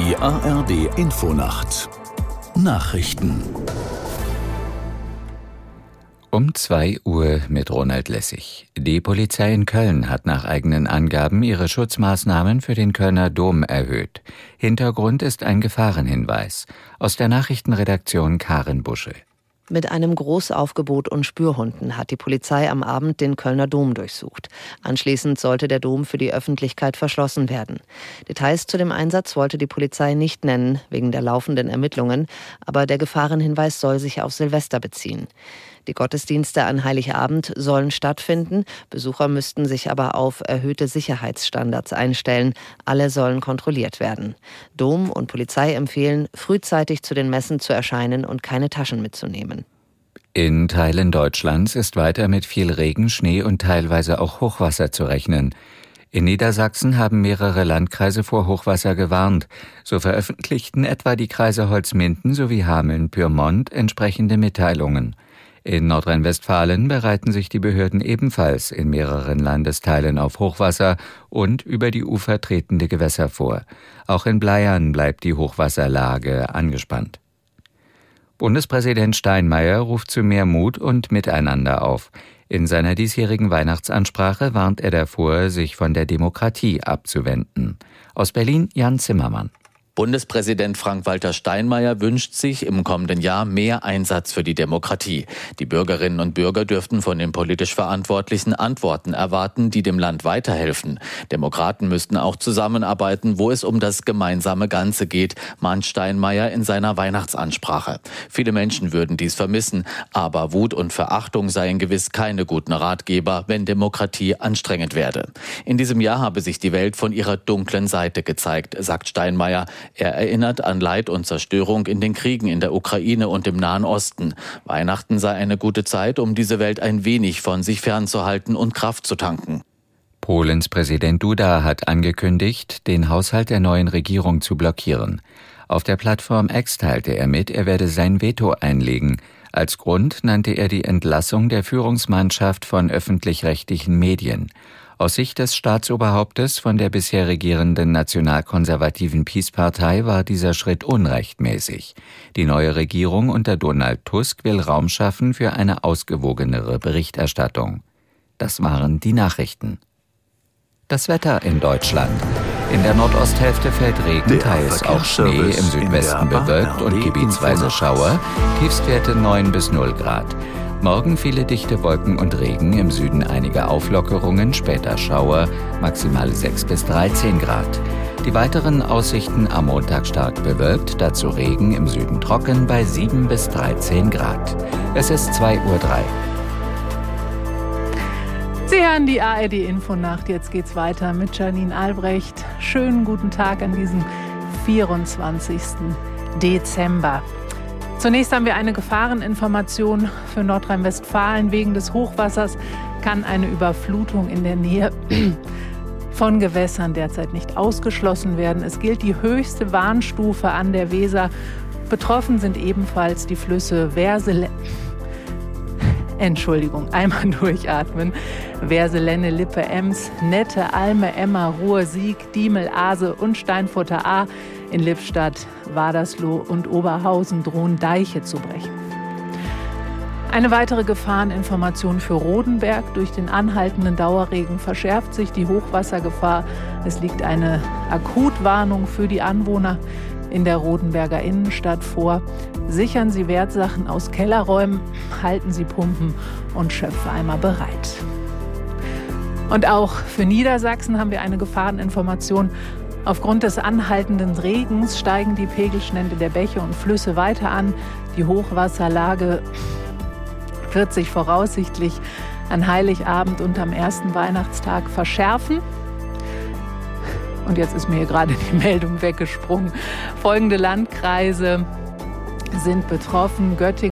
Die ARD Infonacht Nachrichten um 2 Uhr mit Ronald Lessig. Die Polizei in Köln hat nach eigenen Angaben ihre Schutzmaßnahmen für den Kölner Dom erhöht. Hintergrund ist ein Gefahrenhinweis. Aus der Nachrichtenredaktion Karen Busche. Mit einem Großaufgebot und Spürhunden hat die Polizei am Abend den Kölner Dom durchsucht. Anschließend sollte der Dom für die Öffentlichkeit verschlossen werden. Details zu dem Einsatz wollte die Polizei nicht nennen, wegen der laufenden Ermittlungen, aber der Gefahrenhinweis soll sich auf Silvester beziehen. Die Gottesdienste an Heiligabend sollen stattfinden. Besucher müssten sich aber auf erhöhte Sicherheitsstandards einstellen. Alle sollen kontrolliert werden. Dom und Polizei empfehlen, frühzeitig zu den Messen zu erscheinen und keine Taschen mitzunehmen. In Teilen Deutschlands ist weiter mit viel Regen, Schnee und teilweise auch Hochwasser zu rechnen. In Niedersachsen haben mehrere Landkreise vor Hochwasser gewarnt. So veröffentlichten etwa die Kreise Holzminden sowie Hameln-Pyrmont entsprechende Mitteilungen. In Nordrhein-Westfalen bereiten sich die Behörden ebenfalls in mehreren Landesteilen auf Hochwasser und über die Ufer tretende Gewässer vor. Auch in Bleiern bleibt die Hochwasserlage angespannt. Bundespräsident Steinmeier ruft zu mehr Mut und Miteinander auf. In seiner diesjährigen Weihnachtsansprache warnt er davor, sich von der Demokratie abzuwenden. Aus Berlin Jan Zimmermann. Bundespräsident Frank-Walter Steinmeier wünscht sich im kommenden Jahr mehr Einsatz für die Demokratie. Die Bürgerinnen und Bürger dürften von den politisch Verantwortlichen Antworten erwarten, die dem Land weiterhelfen. Demokraten müssten auch zusammenarbeiten, wo es um das gemeinsame Ganze geht, mahnt Steinmeier in seiner Weihnachtsansprache. Viele Menschen würden dies vermissen, aber Wut und Verachtung seien gewiss keine guten Ratgeber, wenn Demokratie anstrengend werde. In diesem Jahr habe sich die Welt von ihrer dunklen Seite gezeigt, sagt Steinmeier. Er erinnert an Leid und Zerstörung in den Kriegen in der Ukraine und im Nahen Osten. Weihnachten sei eine gute Zeit, um diese Welt ein wenig von sich fernzuhalten und Kraft zu tanken. Polens Präsident Duda hat angekündigt, den Haushalt der neuen Regierung zu blockieren. Auf der Plattform X teilte er mit, er werde sein Veto einlegen. Als Grund nannte er die Entlassung der Führungsmannschaft von öffentlich-rechtlichen Medien. Aus Sicht des Staatsoberhauptes von der bisher regierenden nationalkonservativen Peace-Partei war dieser Schritt unrechtmäßig. Die neue Regierung unter Donald Tusk will Raum schaffen für eine ausgewogenere Berichterstattung. Das waren die Nachrichten. Das Wetter in Deutschland. In der Nordosthälfte fällt Regen, teils auch Schnee, im Südwesten bewölkt und gebietsweise Schauer, Tiefstwerte 9 bis 0 Grad. Morgen viele dichte Wolken und Regen, im Süden einige Auflockerungen, später Schauer, maximale 6 bis 13 Grad. Die weiteren Aussichten am Montag stark bewölkt, dazu Regen, im Süden trocken bei 7 bis 13 Grad. Es ist 2.03 Uhr. Sie hören die ARD Infonacht. Jetzt geht's weiter mit Janine Albrecht. Schönen guten Tag an diesem 24. Dezember. Zunächst haben wir eine Gefahreninformation für Nordrhein-Westfalen. Wegen des Hochwassers kann eine Überflutung in der Nähe von Gewässern derzeit nicht ausgeschlossen werden. Es gilt die höchste Warnstufe an der Weser. Betroffen sind ebenfalls die Flüsse Versele. Entschuldigung, einmal durchatmen. Verselenne, Lippe, Ems, Nette, Alme, Emma, Ruhr, Sieg, Diemel, Aase und Steinfurter A. In Lippstadt, Wadersloh und Oberhausen drohen Deiche zu brechen. Eine weitere Gefahreninformation für Rodenberg. Durch den anhaltenden Dauerregen verschärft sich die Hochwassergefahr. Es liegt eine Akutwarnung für die Anwohner in der Rodenberger Innenstadt vor. Sichern Sie Wertsachen aus Kellerräumen, halten Sie Pumpen und Schöpfeimer bereit. Und auch für Niedersachsen haben wir eine Gefahreninformation. Aufgrund des anhaltenden Regens steigen die Pegelstände der Bäche und Flüsse weiter an. Die Hochwasserlage wird sich voraussichtlich an Heiligabend und am ersten Weihnachtstag verschärfen. Und jetzt ist mir hier gerade die Meldung weggesprungen. Folgende Landkreise sind betroffen: Göttingen,